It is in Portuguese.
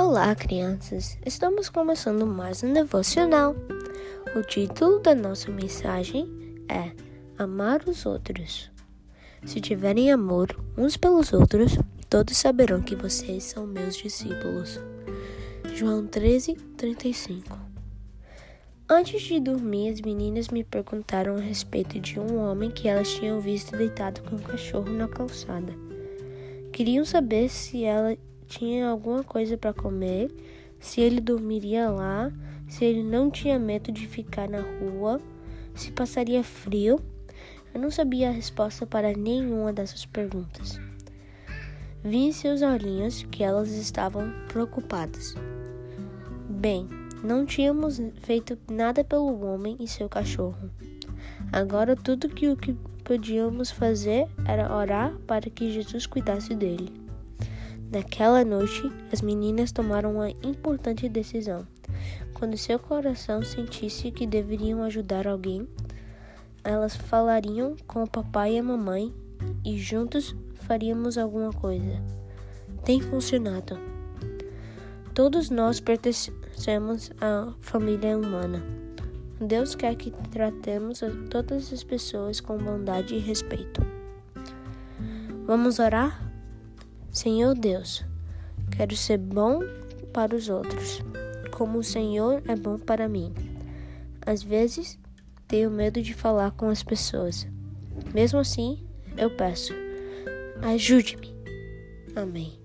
Olá, crianças! Estamos começando mais um devocional. O título da nossa mensagem é Amar os Outros. Se tiverem amor uns pelos outros, todos saberão que vocês são meus discípulos. João 13, 35 Antes de dormir, as meninas me perguntaram a respeito de um homem que elas tinham visto deitado com um cachorro na calçada. Queriam saber se ela tinha alguma coisa para comer, se ele dormiria lá, se ele não tinha medo de ficar na rua, se passaria frio. Eu não sabia a resposta para nenhuma dessas perguntas. Vi em seus olhinhos que elas estavam preocupadas. Bem, não tínhamos feito nada pelo homem e seu cachorro. Agora tudo que o que podíamos fazer era orar para que Jesus cuidasse dele. Naquela noite, as meninas tomaram uma importante decisão. Quando seu coração sentisse que deveriam ajudar alguém, elas falariam com o papai e a mamãe e juntos faríamos alguma coisa. Tem funcionado. Todos nós pertencemos à família humana. Deus quer que tratemos todas as pessoas com bondade e respeito. Vamos orar? Senhor Deus, quero ser bom para os outros, como o Senhor é bom para mim. Às vezes, tenho medo de falar com as pessoas. Mesmo assim, eu peço: ajude-me. Amém.